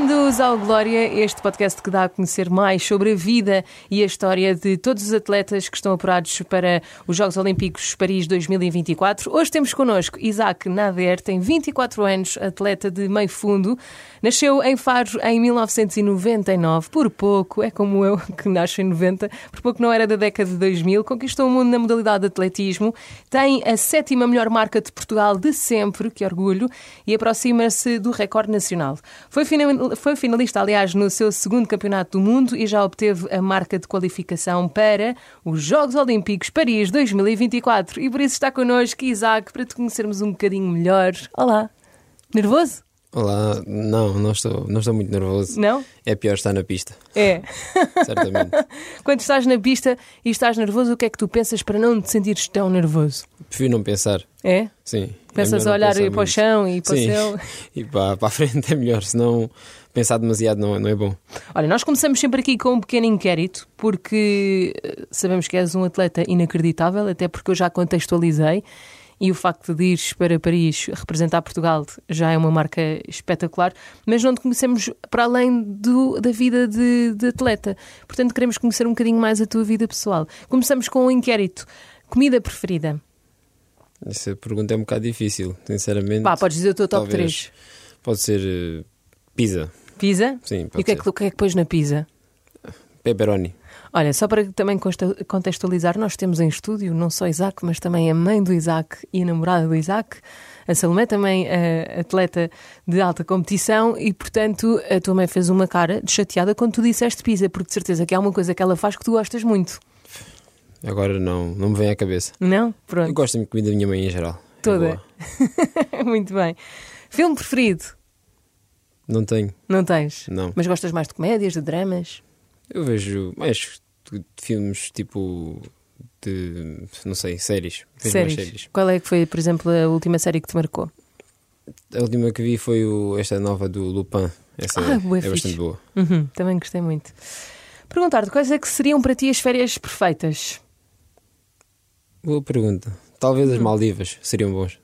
Bem-vindos ao Glória, este podcast que dá a conhecer mais sobre a vida e a história de todos os atletas que estão apurados para os Jogos Olímpicos Paris 2024. Hoje temos connosco Isaac Nader, tem 24 anos, atleta de meio fundo. Nasceu em Faro em 1999, por pouco, é como eu que nasce em 90, por pouco não era da década de 2000, conquistou o mundo na modalidade de atletismo, tem a sétima melhor marca de Portugal de sempre, que orgulho, e aproxima-se do recorde nacional. Foi, foi finalista, aliás, no seu segundo campeonato do mundo e já obteve a marca de qualificação para os Jogos Olímpicos Paris 2024. E por isso está connosco Isaac para te conhecermos um bocadinho melhor. Olá! Nervoso? Olá, não, não estou, não estou muito nervoso. Não? É pior estar na pista. É. Certamente. Quando estás na pista e estás nervoso, o que é que tu pensas para não te sentires tão nervoso? Prefiro não pensar. É? Sim. Pensas é a olhar para para o chão e para Sim. o céu? E para, para a frente é melhor, senão pensar demasiado não, não é bom. Olha, nós começamos sempre aqui com um pequeno inquérito, porque eh, sabemos que és um atleta inacreditável, até porque eu já contextualizei. E o facto de ires para Paris representar Portugal já é uma marca espetacular, mas não te conhecemos para além do, da vida de, de atleta. Portanto, queremos conhecer um bocadinho mais a tua vida pessoal. Começamos com um inquérito. Comida preferida? Essa pergunta é um bocado difícil, sinceramente. Pá, podes dizer o teu top Talvez 3. Pode ser eh, pizza, Pizza? sim, E pode o que, é que, o que é que pões na pizza? Pepperoni. Olha, só para também contextualizar, nós temos em estúdio não só Isaac, mas também a mãe do Isaac e a namorada do Isaac. A Salomé também é atleta de alta competição e, portanto, a tua mãe fez uma cara de chateada quando tu disseste pizza, porque de certeza que é uma coisa que ela faz que tu gostas muito. Agora não, não me vem à cabeça. Não? Eu Pronto, gosto da comida da minha mãe em geral. É toda. boa. muito bem. Filme preferido? Não tenho, Não tens? não. Mas gostas mais de comédias, de dramas? Eu vejo mais de- de filmes tipo de, não sei, séries. Vejo Séries. séries. Qual é que foi, por exemplo, a última série que te marcou? A última que vi foi o- esta nova do Lupin. Essa Ah, é, é bastante boa. Uhum, também gostei muito. Perguntar-te quais é que seriam para ti as férias perfeitas? Boa pergunta. Talvez Hum. as Maldivas seriam bons.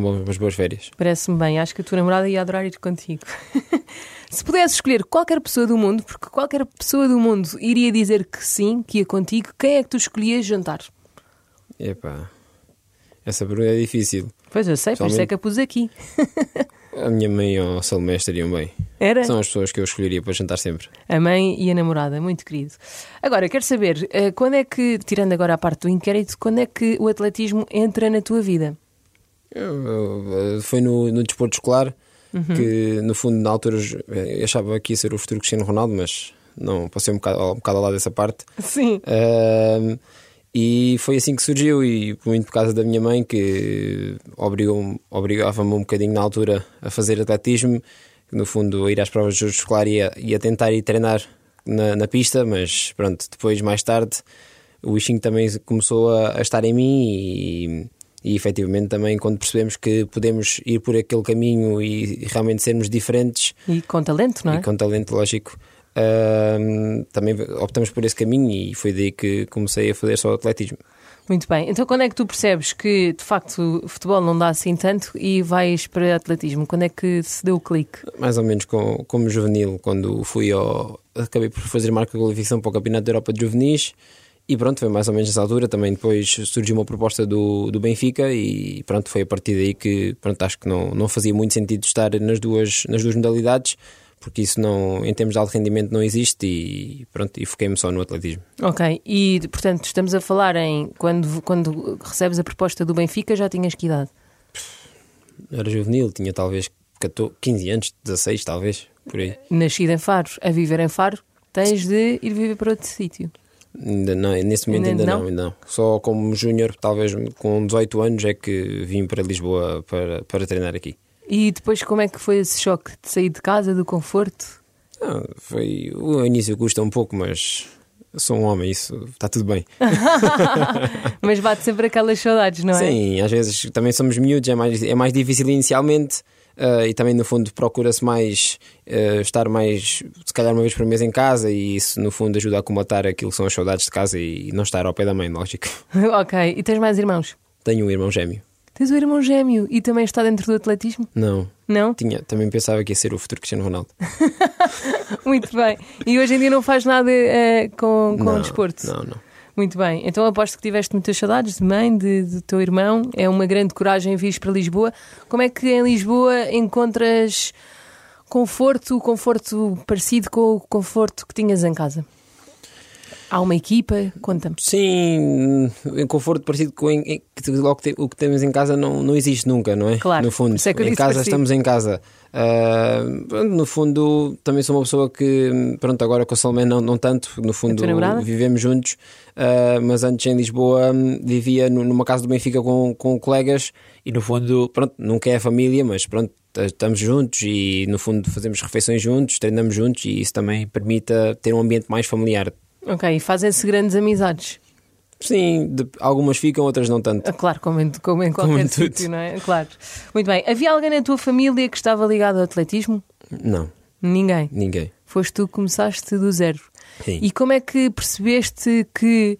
Bons, umas boas férias. Parece-me bem, acho que a tua namorada ia adorar ir contigo. Se pudesse escolher qualquer pessoa do mundo, porque qualquer pessoa do mundo iria dizer que sim, que ia contigo, quem é que tu escolhias jantar? Epá, essa pergunta é difícil. Pois eu sei, por isso é que a pus aqui. A minha mãe e o Salomé estariam bem. Era São as pessoas que eu escolheria para jantar sempre. a mãe e a namorada, muito querido. Agora, quero saber, eh, quando é que, tirando agora a parte do inquérito, quando é que o atletismo entra na tua vida? Eu- foi no, no desporto escolar Uhum. que, no fundo, na altura eu achava que ia ser o futuro Cristiano Ronaldo, mas não, passei um bocado, um bocado ao lado dessa parte. Sim. E foi assim que surgiu, e muito por causa da minha mãe, que obrigava-me um bocadinho na altura a fazer atletismo, no fundo, a ir às provas de juros escolar e a, e a tentar ir treinar na, na pista, mas pronto, depois, mais tarde, o bichinho também começou a, a estar em mim e. E efetivamente também quando percebemos que podemos ir por aquele caminho e realmente sermos diferentes, E com talento, não é? e com talento, lógico. Ahm, também optamos por esse caminho e foi daí que comecei a fazer só atletismo. Muito bem. Então, quando é que tu percebes que, de facto, o futebol não dá assim tanto e vais para atletismo? Quando é que se deu o clique? Mais ou menos com, como juvenil, quando fui ao. Acabei por fazer marca de qualificação para o Campeonato da Europa de Juvenis e pronto, foi mais ou menos nessa altura. Também depois surgiu uma proposta do, do Benfica e pronto, foi a partir daí que pronto, acho que não, não fazia muito sentido estar nas duas, nas duas modalidades. Porque isso não, em termos de alto rendimento não existe e pronto, e foquei-me só no atletismo. Ok. E, portanto, estamos a falar em quando, quando recebes a proposta do Benfica, já tinhas que idade? Era juvenil, tinha talvez 14, 15 anos, 16 talvez, por aí. Nascido em Faro, a viver em Faro, tens de ir viver para outro sítio. Ainda não, nesse momento Ainda ainda, não? não, ainda não. Só como júnior, talvez com 18 anos, é que vim para Lisboa para, para treinar aqui. E depois, como é que foi esse choque de sair de casa, do conforto? Não, foi, o início custa um pouco, mas sou um homem, isso está tudo bem. Mas bate sempre aquelas saudades, não é? Sim, às vezes também somos miúdos, é mais, é mais difícil inicialmente. Eh, e também no fundo procura-se mais eh, estar mais se calhar uma vez por mês em casa e isso no fundo ajuda a comatar aquilo que são as saudades de casa e não estar ao pé da mãe, lógico. ok. E tens mais irmãos? Tenho um irmão gêmeo. Tens um irmão gêmeo e também está dentro do atletismo? Não, Não? tinha, também pensava que ia ser o futuro Cristiano Ronaldo. Muito bem. E hoje em dia não faz nada eh, com, com não, o desporto? Não, não. Muito bem. Então aposto que tiveste muitas saudades de mãe, de, de teu irmão. É uma grande coragem vir para Lisboa. Como é que em Lisboa encontras conforto, conforto parecido com o conforto que tinhas em casa? Há uma equipa? Conta-me. Sim, em conforto parecido com em- em- logo te- o que temos em casa não, não existe nunca, não é? Claro, No fundo, é em casa parecido. estamos em casa. Pronto, no fundo, também sou uma pessoa que, pronto, agora com a Salomé não, não tanto, no fundo vivemos juntos, ah, mas antes em Lisboa vivia nu- numa casa do Benfica com, com colegas e no fundo, pronto, nunca é família, mas pronto, estamos juntos e no fundo fazemos refeições juntos, treinamos juntos e isso também permite ter um ambiente mais familiar. Ok, e fazem-se grandes amizades. Sim, de- algumas ficam, outras não tanto. Ah, Claro, como em, como em Como qualquer em sítio, não é? Claro. Muito bem. Havia alguém na tua família que estava ligado ao atletismo? Não, Ninguém. ninguém. Foste tu que começaste do zero. Sim. E como é que percebeste que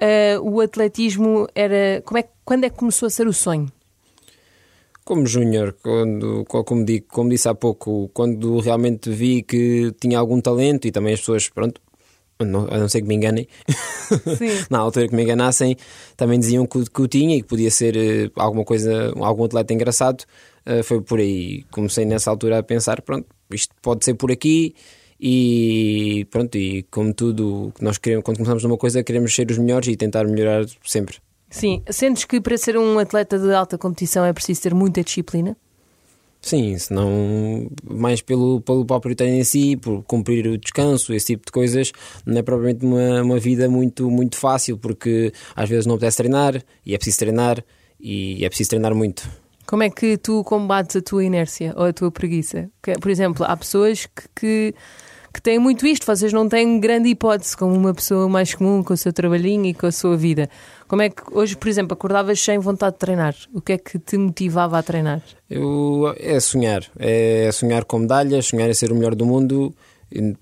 ah, o atletismo era. Como é, quando é que começou a ser o sonho? Como júnior, quando, co- como, digo, como disse há pouco, quando realmente vi que tinha algum talento e também as pessoas, pronto, não- a não ser que me enganem, na altura que me enganassem, também diziam que, o- que o tinha e que podia ser eh, alguma coisa, algum atleta engraçado. Eh, foi por aí. Comecei nessa altura a pensar, pronto, isto pode ser por aqui. E pronto, e como tudo, que nós queremos, quando começamos numa coisa, queremos ser os melhores e tentar melhorar sempre. Sim. Sentes que para ser um atleta de alta competição é preciso ter muita disciplina? Sim, senão mais pelo, pelo próprio treino em si, por cumprir o descanso, esse tipo de coisas, não é propriamente uma, uma vida muito, muito fácil, porque às vezes não apetece treinar e é preciso treinar e é preciso treinar muito. Como é que tu combates a tua inércia ou a tua preguiça? Por exemplo, há pessoas que, que, que têm muito isto, vocês não têm grande hipótese, como uma pessoa mais comum com o seu trabalhinho e com a sua vida. Como é que hoje, por exemplo, acordavas sem vontade de treinar? O que é que te motivava a treinar? Eu, é sonhar, é sonhar com medalhas, sonhar em ser o melhor do mundo.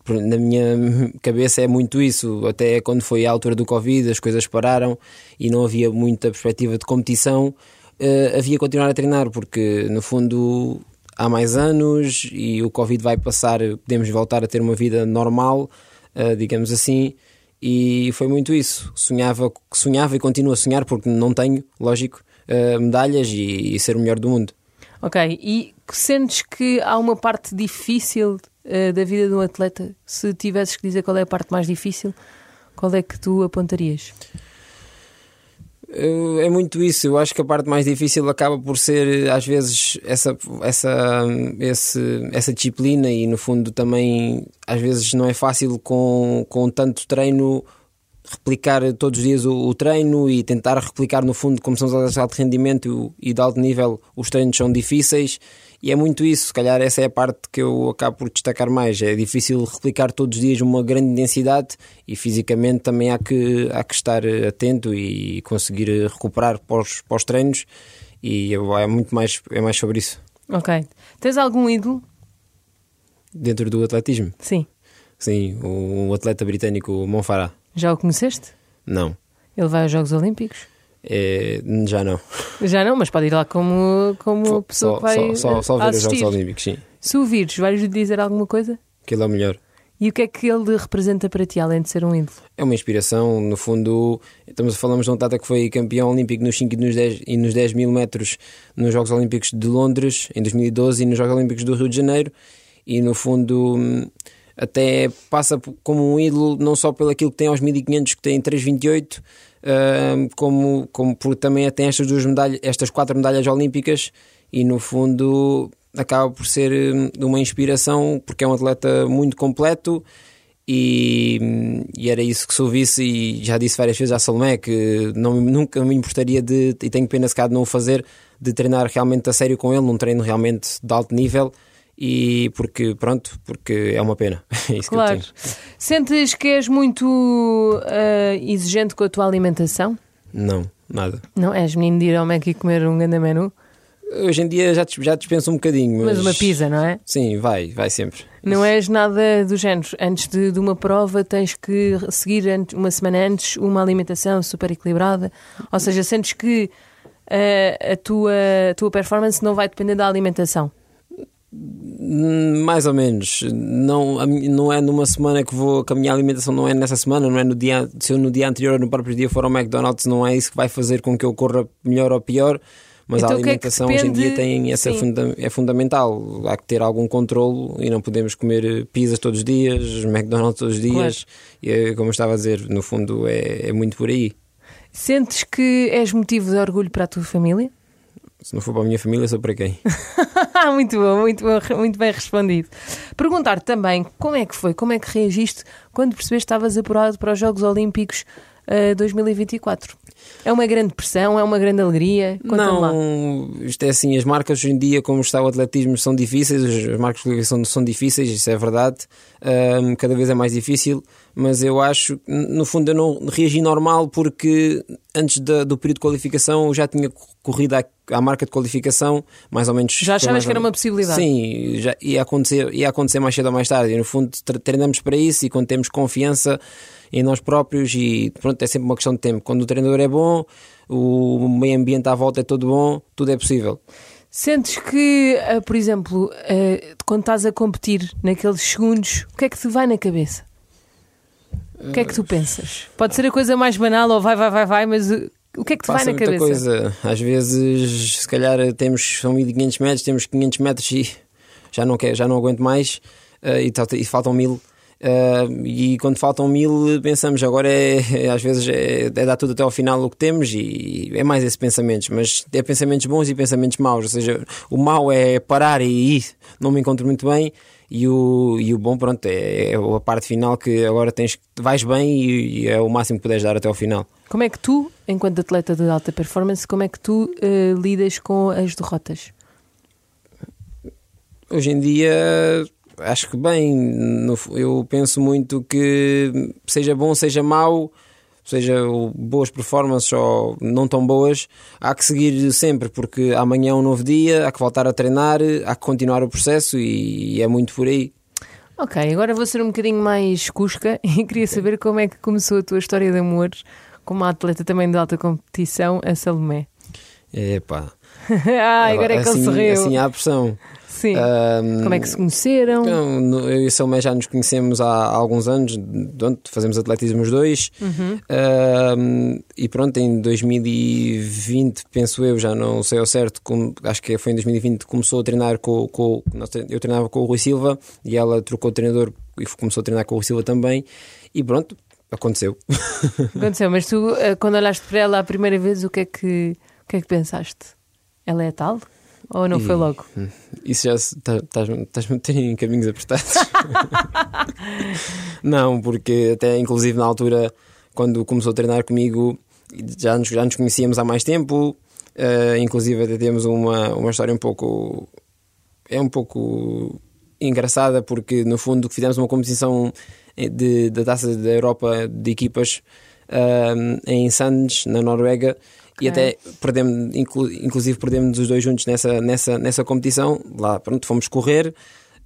Na minha cabeça é muito isso. Até quando foi a altura do Covid, as coisas pararam e não havia muita perspectiva de competição. eh, havia continuar a treinar, porque no fundo há mais anos e o Covid vai passar, podemos voltar a ter uma vida normal, eh, digamos assim. E foi muito isso. Sonhava, sonhava e continuo a sonhar, porque não tenho, lógico, eh, medalhas e- e ser o melhor do mundo. Ok, e sentes que há uma parte difícil eh, da vida de um atleta? Se tivesses que dizer qual é a parte mais difícil, qual é que tu apontarias? Eu- É muito isso. Eu acho que a parte mais difícil acaba por ser, às vezes, essa, essa, esse, essa disciplina e, no fundo, também, às vezes, não é fácil com, com tanto treino replicar todos os dias o, o treino e tentar replicar, no fundo, como são os atletas de alto rendimento e de alto nível, os treinos são difíceis. E é muito isso, se calhar essa é a parte que eu acabo por destacar mais. É difícil replicar todos os dias uma grande intensidade e fisicamente também há que, há que estar atento e conseguir recuperar pós, pós treinos. E é muito mais, é mais sobre isso. Ok. Tens algum ídolo? Dentro do atletismo, Sim. sim, o, atleta britânico Mon Farah. Já o conheceste? Não, Ele vai aos Jogos Olímpicos? É, já não. Já não, mas pode ir lá como, como pessoa Só, que vai só, só, só ver os. Jogos Olímpicos, sim. Se o vires, vais-lhe dizer alguma coisa? Que ele é o melhor. E o que é que ele representa para ti, além de ser um ídolo? É uma inspiração, no fundo, estamos, falamos de um atleta que foi campeão olímpico nos 5 e nos 10, e nos 10 mil metros nos Jogos Olímpicos de Londres em 2012 e nos Jogos Olímpicos do Rio de Janeiro e no fundo até passa como um ídolo não só pelo aquilo que tem aos 1500 que tem 328 hum, como, como por também tem estas duas medalhas, estas quatro medalhas olímpicas e no fundo acaba por ser hum, uma inspiração porque é um atleta muito completo e, e era isso que se ouvisse e já disse várias vezes à Salomé que não, nunca me importaria de, e tenho pena se cá de não o fazer, de treinar realmente a sério com ele, num treino realmente de alto nível e porque, pronto, porque é uma pena. É isso Claro. que eu tenho. Sentes que és muito ah, exigente com a tua alimentação? Não, nada. Não? És menino de ir ao Mac e comer um grande menu? Hoje em dia já, já dispenso um bocadinho, mas... Mas uma pizza, não é? Sim, vai, vai sempre. Não és nada do género. Antes de, de uma prova tens que seguir uma semana antes uma alimentação super equilibrada. Ou seja, sentes que ah, a, tua, a tua performance não vai depender da alimentação. Hum, Mais ou menos. Não, não é numa semana que vou. que a minha alimentação não é nessa semana, não é no dia. Se eu no dia anterior ou no próprio dia for ao McDonald's, não é isso que vai fazer com que eu corra melhor ou pior. Mas Então, a o que é que alimentação hoje em dia depende- tem essa funda- é fundamental. Há que ter algum controlo e não podemos comer pizzas todos os dias, McDonald's todos os dias. E, eh, como eu estava a dizer, no fundo é, é muito por aí. Sentes que és motivo de orgulho para a tua família? Se não for para a minha família, sou para quem? muito bom, muito bom, muito bem respondido. Perguntar também como é que foi, como é que reagiste quando percebeste que estavas apurado para os Jogos Olímpicos eh, 2024? É uma grande pressão, é uma grande alegria? Conta-me lá. Não, isto é assim, as marcas hoje em dia, como está o atletismo, são difíceis, as marcas de qualificação são difíceis, isso é verdade, Ahm, cada vez é mais difícil, mas eu acho, no fundo eu não reagi normal porque antes da- do período de qualificação eu já tinha corrido à, à marca de qualificação, mais ou menos... Já achavas que era uma possibilidade? Sim, já ia acontecer, ia acontecer mais cedo ou mais tarde, e no fundo tre- treinamos para isso e quando temos confiança em nós próprios e pronto, é sempre uma questão de tempo. Quando o treinador é bom, o meio ambiente à volta é todo bom, tudo é possível. Sentes que, ah, por exemplo, ah, quando estás a competir naqueles segundos, o que é que te vai na cabeça? O que é que tu pensas? Pode ser a coisa mais banal ou vai, vai, vai, vai, mas uh, o que é que te vai Passa na muita cabeça? coisa. Às vezes, se calhar, temos, são 1500 metros, temos 500 metros e já não, quer, já não aguento mais eh, e, e faltam mil. Eh, e quando faltam mil, pensamos agora é, é, às vezes é, é dar tudo até ao final o que temos e é mais esses pensamentos, mas é pensamentos bons e pensamentos maus. Ou seja, o mau é parar e ir, não me encontro muito bem. E o, e o bom, pronto, é, é a parte final que agora tens, vais bem e, e é o máximo que puderes dar até ao final. Como é que tu, enquanto atleta de alta performance, como é que tu eh, lidas com as derrotas? Hoje em dia, acho que bem, no- eu penso muito que seja bom, seja mau, seja boas performances ou não tão boas, há que seguir sempre, porque amanhã é um novo dia, há que voltar a treinar, há que continuar o processo e é muito por aí. Ok, agora vou ser um bocadinho mais cusca e queria saber como é que começou a tua história de amor como uma atleta também de alta competição, a Salomé. Epá, ah, agora é que assim, ele sorriu. assim há pressão. Sim. Ahm, Como é que se conheceram? No- eu e a Salomé já nos conhecemos há, há alguns anos, fazemos atletismo os dois. Uhum. Ahm, e pronto, em 2020, penso eu, já não sei ao certo, como, acho que foi em 2020 começou a treinar com, com eu treinava com o Rui Silva e ela trocou de treinador e começou a treinar com o Rui Silva também. E pronto, aconteceu. Aconteceu, mas tu, eh, quando olhaste para ela a primeira vez, o que é que, o que, é que pensaste? Ela é tal? Ou não foi logo? Isso já se- tá- em caminhos apertados. não, porque até inclusive na altura, quando começou a treinar comigo, já nos, já nos conhecíamos há mais tempo. eh, inclusive até temos uma, uma história um pouco. É um pouco engraçada, porque no fundo fizemos uma competição de, da taça da Europa de equipas eh, em Sands, na Noruega. E Ok. até perdemos, inclu- inclusive perdemos os dois juntos nessa, nessa, nessa competição. Lá, pronto, fomos correr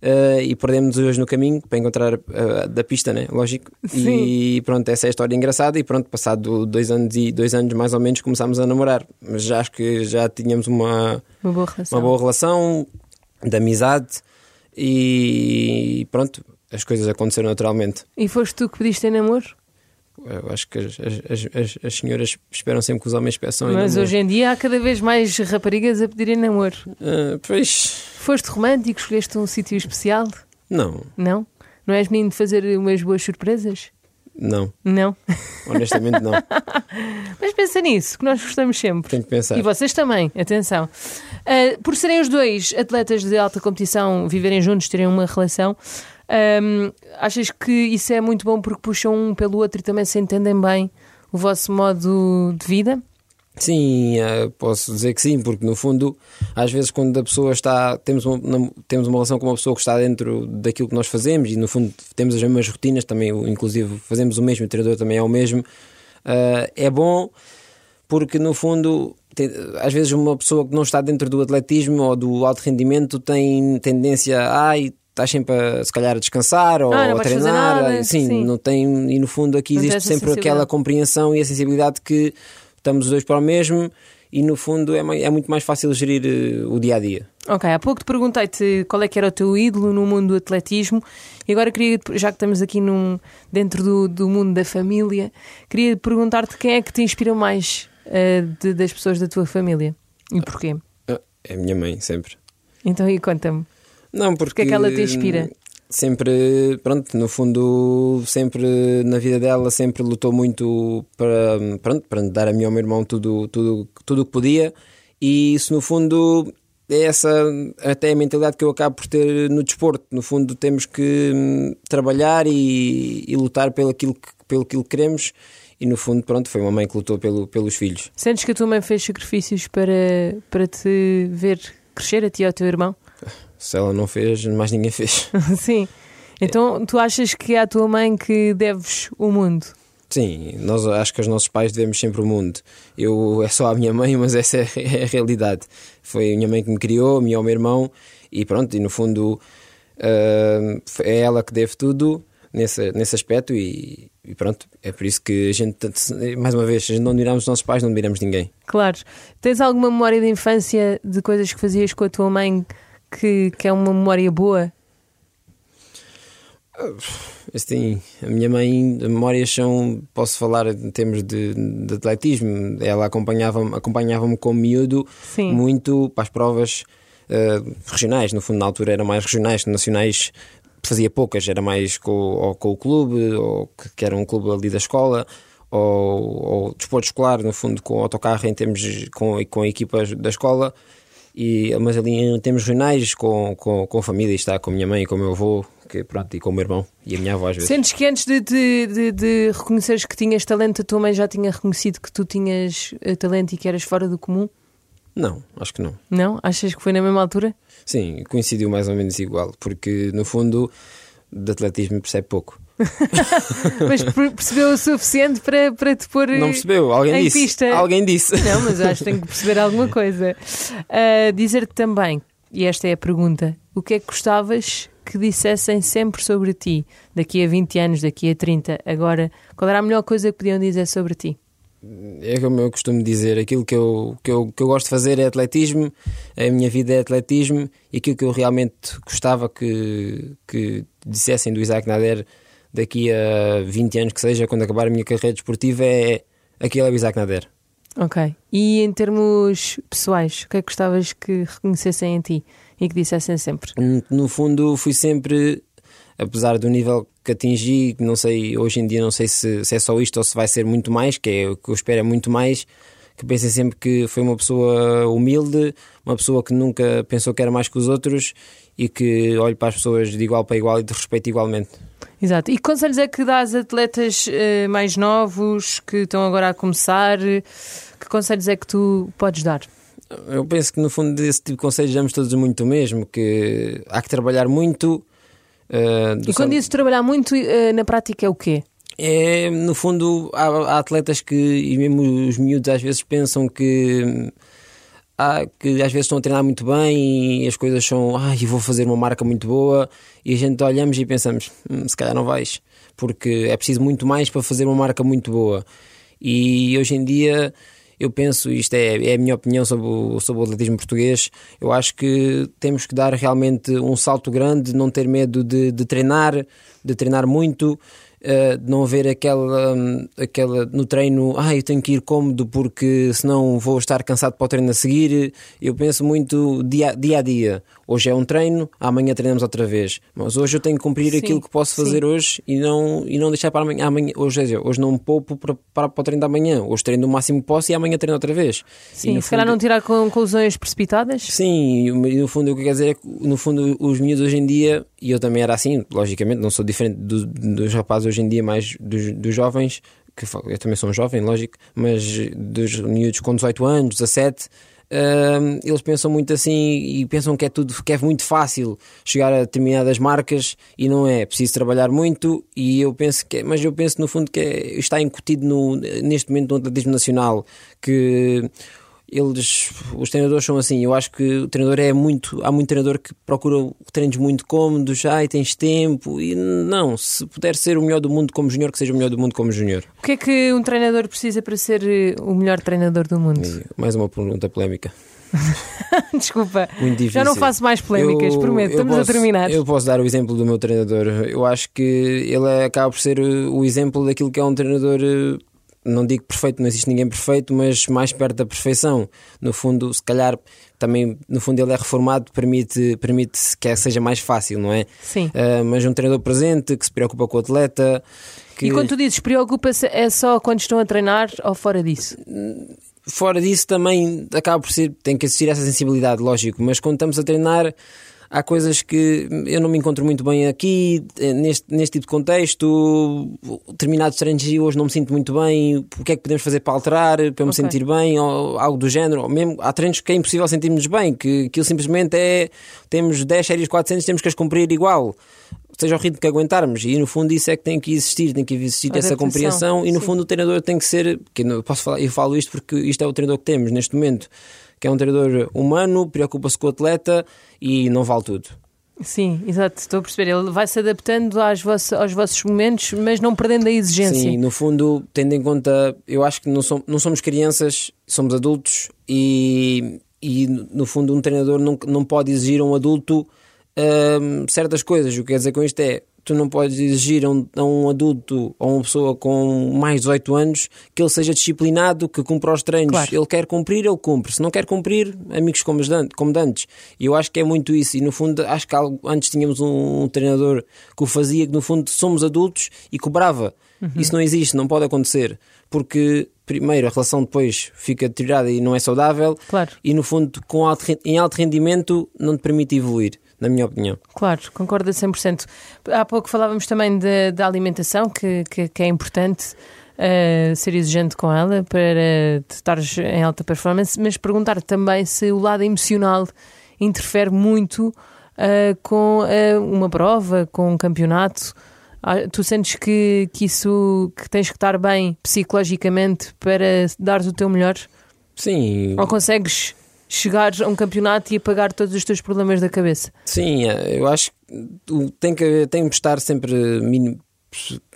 eh, e perdemos os dois no caminho para encontrar eh, da pista, né? Lógico. E pronto, essa é a história engraçada. E pronto, passado dois anos e dois anos mais ou menos começámos a namorar. Mas já acho que já tínhamos uma, Uma boa relação. uma boa relação de amizade e pronto, as coisas aconteceram naturalmente. E foste tu que pediste em namoro? Eu acho que as, as, as, as senhoras esperam sempre que os homens peçam. Mas hoje em dia há cada vez mais raparigas a pedirem namoro. Ah, pois, Foste romântico, escolheste um sítio especial? não, Não? Não és menino de fazer umas boas surpresas? não, Não. honestamente não. Mas pensa nisso, que nós gostamos sempre. Tenho que pensar. E vocês também, atenção. Ah, por serem os dois atletas de alta competição, viverem juntos, terem uma relação, ahm, achas que isso é muito bom porque puxam um pelo outro e também se entendem bem o vosso modo de vida? Sim, eh, posso dizer que sim, porque no fundo, às vezes, quando a pessoa está. Temos uma, temos uma relação com uma pessoa que está dentro daquilo que nós fazemos e no fundo temos as mesmas rotinas, também, inclusive, fazemos o mesmo, o treinador também é o mesmo. eh, é bom porque no fundo. tem- às vezes uma pessoa que não está dentro do atletismo ou do alto rendimento tem tendência a ai, estás sempre a, se calhar a descansar ou Ah, a treinar nada, sim, sim. não tem e no fundo aqui Não existe sempre aquela compreensão e a sensibilidade que estamos os dois para o mesmo e no fundo é, é muito mais fácil gerir eh, o dia a dia. Ok, há pouco te perguntei-te qual é que era o teu ídolo no mundo do atletismo e agora queria, já que estamos aqui num, dentro do, do mundo da família, queria perguntar-te quem é que te inspira mais eh, de- das pessoas da tua família e porquê? Ah, É a minha mãe, sempre. Então aí conta-me. Não, porque é que ela te inspira? Sempre, pronto, no fundo, sempre na vida dela, sempre lutou muito para, pronto, para dar a mim e ao meu irmão tudo tudo tudo o que podia e isso no fundo é essa até a mentalidade que eu acabo por ter no desporto. No fundo, temos que hum, trabalhar e, e lutar pelo aquilo que, pelo aquilo que queremos e no fundo, pronto, foi uma mãe que lutou pelo, pelos filhos. Sentes que a tua mãe fez sacrifícios para, para te ver crescer, a ti e ao teu irmão? Se ela não fez, mais ninguém fez. Sim. Então tu achas que é à tua mãe que deves o mundo? Sim, nós acho que os nossos pais devemos sempre o mundo. Eu é só a minha mãe, mas essa é, é a realidade. Foi a minha mãe que me criou, a mim e ao meu irmão, e pronto, e no fundo ah, é ela que deve tudo nesse, nesse aspecto, e, e pronto, é por isso que a gente, mais uma vez, se a gente não admiramos os nossos pais, não admiramos ninguém. Claro. Tens alguma memória de infância de coisas que fazias com a tua mãe que, que é uma memória boa? Assim, a minha mãe, memórias são, posso falar em termos de, de atletismo, ela acompanhava-me acompanhava como miúdo Sim. muito para as provas eh, regionais, no fundo na altura eram mais regionais, nacionais fazia poucas, era mais com, com o clube, ou que, era um clube ali da escola, ou, ou desporto escolar, no fundo com o autocarro em termos com, com equipas da escola, e, mas ali em termos regionais com, com, com a família, está com a minha mãe, com o meu avô, que, pronto, e com o meu irmão e a minha avó às vezes. Sentes que antes de, de, de, de reconheceres que tinhas talento, a tua mãe já tinha reconhecido que tu tinhas eh, talento e que eras fora do comum? Não, acho que não. Não? Achas que foi na mesma altura? Sim, coincidiu mais ou menos igual, porque no fundo de atletismo percebe pouco. Mas per- percebeu o suficiente para, para te pôr Não percebeu? Alguém em disse. pista. Alguém disse. Não, mas acho que tenho que perceber alguma coisa. Ah, Dizer-te também, e esta é a pergunta, o que é que gostavas que dissessem sempre sobre ti? Daqui a 20 anos, daqui a 30, agora, qual era a melhor coisa que podiam dizer sobre ti? É como eu costumo dizer, aquilo que eu, que, eu, que eu gosto de fazer é atletismo, a minha vida é atletismo e aquilo que eu realmente gostava que, que dissessem do Isaac Nader daqui a 20 anos que seja, quando acabar a minha carreira desportiva, é aquilo é o Isaac Nader. Ok. E em termos pessoais, o que é que gostavas que reconhecessem em ti e que dissessem sempre? No fundo, fui sempre, apesar do nível que atingi, não sei, hoje em dia não sei se, se é só isto ou se vai ser muito mais, que é o que eu espero é muito mais, que pensem sempre que foi uma pessoa humilde, uma pessoa que nunca pensou que era mais que os outros e que olhe para as pessoas de igual para igual e de respeito igualmente. Exato. E que conselhos é que dás a atletas eh, mais novos que estão agora a começar? Que conselhos é que tu podes dar? Eu penso que no fundo desse tipo de conselhos damos todos muito o mesmo, que há que trabalhar muito. do E quando dizes trabalhar muito, eh, na prática é o quê? É, no fundo, há, há atletas que, e mesmo os miúdos às vezes pensam que, há, que às vezes estão a treinar muito bem e as coisas são, ai, eu vou fazer uma marca muito boa e a gente olhamos e pensamos, "Hum, se calhar não vais, porque é preciso muito mais para fazer uma marca muito boa. E hoje em dia eu penso, isto é, é a minha opinião sobre o, sobre o atletismo português, eu acho que temos que dar realmente um salto grande, não ter medo de, de treinar, de treinar muito, eh, de não haver aquela, hum, aquela no treino, ah, eu tenho que ir cômodo porque senão vou estar cansado para o treino a seguir. Eu penso muito dia, dia a dia. Hoje é um treino, amanhã treinamos outra vez. Mas hoje eu tenho que cumprir Sim, aquilo que posso sim. fazer hoje e não, e não deixar para amanhã. amanhã hoje, dizer, hoje não me poupo para, para, para o treino da manhã. Hoje treino o máximo que posso e amanhã treino outra vez. Sim, se calhar não tirar conclusões precipitadas? Sim, e no fundo o que quer dizer é que no fundo os miúdos hoje em dia, e eu também era assim, logicamente, não sou diferente do- dos rapazes hoje em dia, mais dos, dos jovens, que eu também sou um jovem, lógico, mas dos miúdos com 18 anos, 17, hum, eles pensam muito assim e pensam que é tudo que é muito fácil chegar a determinadas marcas e não é, preciso trabalhar muito e eu penso que é- mas eu penso no fundo que é- está incutido no, neste momento no atletismo nacional que eles, os treinadores são assim. Eu acho que o treinador é muito. Há muito treinador que procura treinos muito cómodos, ai, tens tempo. E não, se puder ser o melhor do mundo como júnior, que seja o melhor do mundo como júnior. O que é que um treinador precisa para ser eh, o melhor treinador do mundo? E Mais uma pergunta polémica. Desculpa, já não faço mais polémicas, Eu- prometo. eu Estamos posso- a terminar. Eu posso dar o exemplo do meu treinador. Eu acho que ele acaba por ser uh, o exemplo daquilo que é um treinador. Não digo perfeito, não existe ninguém perfeito, mas mais perto da perfeição. No fundo, se calhar, também, no fundo, ele é reformado, permite, permite que seja mais fácil, não é? Sim. Uh, mas um treinador presente, que se preocupa com o atleta. Que... E quando tu dizes preocupa-se, é só quando estão a treinar ou fora disso? Fora disso também acaba por ser, tem que existir essa sensibilidade, lógico, mas quando estamos a treinar há coisas que eu não me encontro muito bem aqui, eh, neste, neste tipo de contexto, determinados treinos e hoje não me sinto muito bem, o que é que podemos fazer para alterar, para me sentir bem, ou algo do género, ou mesmo há treinos que é impossível sentirmos bem, que aquilo simplesmente é, temos 10 séries 400, temos que as cumprir igual. Seja o ritmo que aguentarmos, e no fundo isso é que tem que existir, tem que existir essa compreensão, e no sim. fundo o treinador tem que ser, que eu posso falar, eu falo isto porque isto é o treinador que temos neste momento, que é um treinador humano, preocupa-se com o atleta e não vale tudo. Sim, exato, estou a perceber. Ele vai se adaptando às vossa- aos vossos momentos, mas não perdendo a exigência. Sim, no fundo, tendo em conta, eu acho que não, som- não somos crianças, somos adultos e, e no fundo um treinador não, não pode exigir a um adulto hum, certas coisas. O que quer dizer com isto é, tu não podes exigir a um, a um adulto ou uma pessoa com mais de 18 anos que ele seja disciplinado, que cumpra os treinos. Claro. Ele quer cumprir, ele cumpre. Se não quer cumprir, amigos como, os dan- como de antes. E eu acho que é muito isso. E no fundo, acho que antes tínhamos um, um treinador que o fazia, que no fundo somos adultos e cobrava. Isso não existe, não pode acontecer. Porque, primeiro, a relação depois fica deteriorada e não é saudável. Claro. E no fundo, com alto, em alto rendimento, não te permite evoluir, na minha opinião. Claro, concordo a 100%. Há pouco falávamos também da, alimentação, que, que, que é importante eh, ser exigente com ela para te estares em alta performance, mas perguntar também se o lado emocional interfere muito eh, com eh, uma prova, com um campeonato. Ah, Tu sentes que, que isso que tens que estar bem psicologicamente para dares o teu melhor? Sim, Ou consegues chegar a um campeonato e apagar todos os teus problemas da cabeça? Sim, eh, eu acho que tem que, tem que estar sempre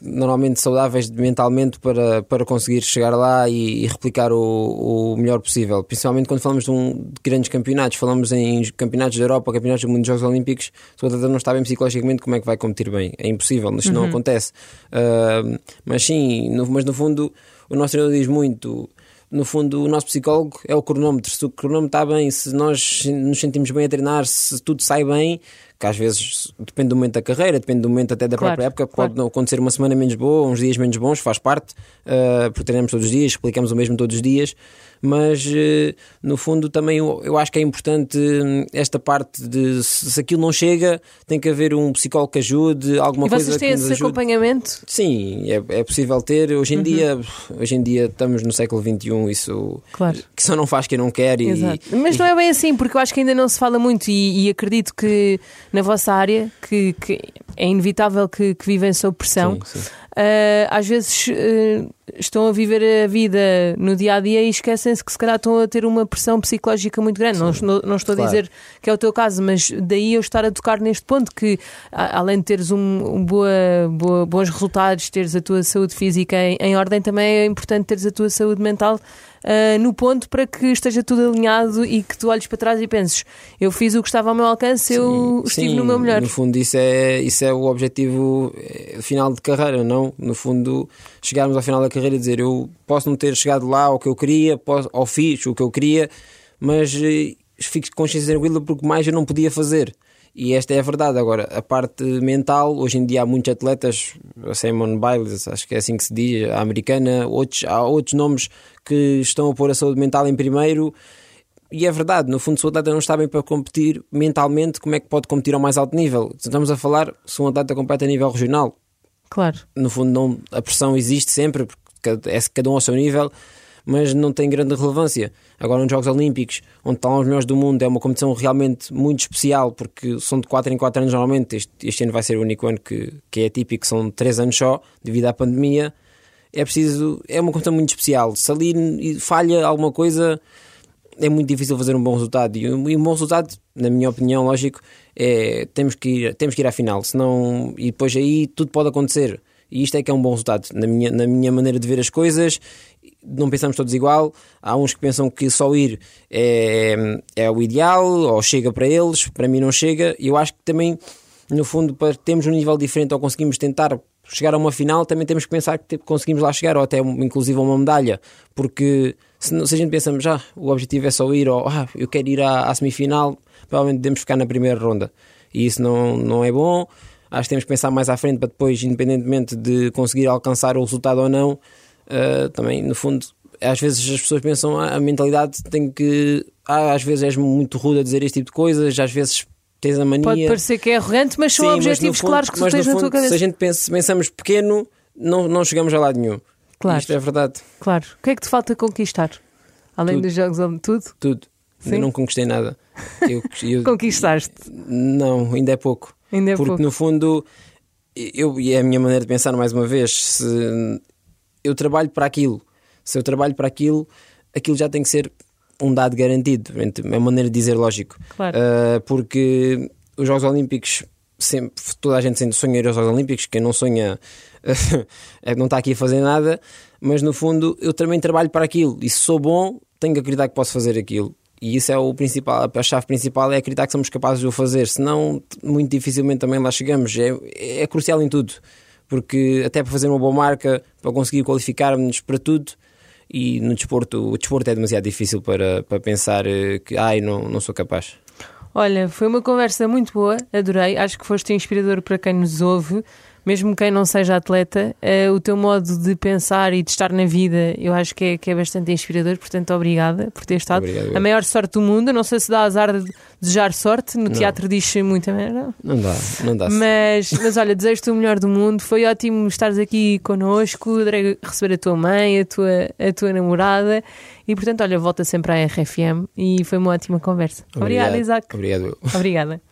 normalmente saudáveis mentalmente para, para conseguir chegar lá e, e replicar o, o melhor possível. Principalmente quando falamos de, um, de grandes campeonatos, falamos em campeonatos da Europa, campeonatos do mundo dos Jogos Olímpicos, se o atleta não está bem psicologicamente, como é que vai competir bem? É impossível, isto não acontece. Ah, mas sim, no- mas no fundo o nosso treinador diz muito no fundo, o nosso psicólogo é o cronómetro. Se o cronómetro está bem, se nós nos sentimos bem a treinar, se tudo sai bem, que às vezes depende do momento da carreira, depende do momento até da Claro, própria época, claro. pode acontecer uma semana menos boa, uns dias menos bons, faz parte, uh, porque treinamos todos os dias, explicamos o mesmo todos os dias, mas uh, no fundo também eu, acho que é importante hum, esta parte de se, aquilo não chega, tem que haver um psicólogo que ajude, alguma e coisa vocês têm que nos esse ajude. acompanhamento? Sim, é, é possível ter. Hoje em dia, hoje em dia estamos no século XXI, isso Claro. que só não faz quem não quer e, Exato. Mas não é bem assim, porque eu acho que ainda não se fala muito e, e acredito que na vossa área, que, que é inevitável que, que vivem sob pressão, Sim, sim. ah, às vezes ah, estão a viver a vida no dia a dia e esquecem-se que se calhar estão a ter uma pressão psicológica muito grande. Não, não, não estou Claro. a dizer que é o teu caso, mas daí eu estar a tocar neste ponto que, a- além de teres um, um boa, boa- bons resultados, teres a tua saúde física em, em ordem, também é importante teres a tua saúde mental ah, no ponto para que esteja tudo alinhado e que tu olhes para trás e penses: eu fiz o que estava ao meu alcance, eu estive Sim, no meu melhor. No fundo, isso é, isso é o objetivo eh, final de carreira, não? No fundo, chegarmos ao final da carreira e dizer eu posso não ter chegado lá ao que eu queria, posso, ou fiz o que eu queria, mas eh, fico com consciência tranquila porque mais eu não podia fazer. E esta é a verdade. Agora, a parte mental, hoje em dia há muitos atletas, a Simone Biles, acho que é assim que se diz, a americana, outros, há outros nomes que estão a pôr a saúde mental em primeiro. E é verdade, no fundo, se o atleta não está bem para competir mentalmente, como é que pode competir ao mais alto nível? Estamos a falar se um atleta compete a nível regional. Claro. No fundo, não, a pressão existe sempre, porque é cada um ao seu nível, mas não tem grande relevância. Agora, nos Jogos Olímpicos, onde estão os melhores do mundo, é uma competição realmente muito especial, porque são de 4 em 4 anos normalmente. Este, este ano vai ser o único ano que, que é típico, são 3 anos só, devido à pandemia. É preciso, é uma competição muito especial. Se ali falha alguma coisa, é muito difícil fazer um bom resultado. E um, bom resultado, na minha opinião, lógico, é temos que ir, temos que ir à final, senão, e depois aí tudo pode acontecer. E isto é que é um bom resultado, na minha, na minha maneira de ver as coisas. Não pensamos todos igual. Há uns que pensam que só ir é, é o ideal ou chega para eles. Para mim, não chega. E eu acho que também, no fundo, para termos um nível diferente ou conseguimos tentar chegar a uma final, também temos que pensar que conseguimos lá chegar ou até inclusive uma medalha. Porque se, se a gente pensamos já, ah, o objetivo é só ir ou ah, eu quero ir à, à semifinal, provavelmente devemos ficar na primeira ronda. E isso não, não é bom acho que temos que pensar mais à frente para depois, independentemente de conseguir alcançar o resultado ou não, uh, também, no fundo, às vezes as pessoas pensam ah, a mentalidade tem que. Ah, às vezes és muito rude a dizer este tipo de coisas, às vezes tens a mania. Pode parecer que é arrogante, mas são Sim, objetivos fundo, claros que tu tens na tua cabeça. Se a gente pensa, pensamos pequeno, não, não chegamos a lado nenhum. Claro. Isto é verdade. Claro. O que é que te falta conquistar? Além tudo. dos jogos, tudo? Tudo. Sim? Ainda não conquistei nada. Eu, eu, Conquistaste? Não, ainda é pouco. Ainda é Porque pouco. no fundo, eu, e é a minha maneira de pensar mais uma vez, se eu trabalho para aquilo, se eu trabalho para aquilo, aquilo já tem que ser um dado garantido. É uma maneira de dizer lógico. Claro. Uh, porque os Jogos Olímpicos sempre, toda a gente sempre sonha ir aos Jogos Olímpicos, quem não sonha é não está aqui a fazer nada, mas no fundo eu também trabalho para aquilo e se sou bom, tenho que acreditar que posso fazer aquilo. E isso é o principal, a chave principal é acreditar que somos capazes de o fazer, senão muito dificilmente também lá chegamos. É, é crucial em tudo, porque até para fazer uma boa marca, para conseguir qualificar-nos para tudo, e no desporto, o desporto é demasiado difícil para, para pensar eh, que ai, não, não sou capaz. Olha, foi uma conversa muito boa, adorei. Acho que foste inspirador para quem nos ouve mesmo quem não seja atleta, uh, o teu modo de pensar e de estar na vida, eu acho que é, que é bastante inspirador. Portanto, obrigada por ter estado. Obrigado, a maior sorte do mundo. Não sei se dá azar de desejar sorte. No não. teatro diz-se muita merda. Não dá, não dá. Mas, mas olha, desejo-te o melhor do mundo. Foi ótimo estares aqui connosco. Adorei receber a tua mãe, a tua, a tua namorada. E portanto, olha, volta sempre à RFM e foi uma ótima conversa. Obrigado, Obrigada, Isaac. Obrigado. Obrigada.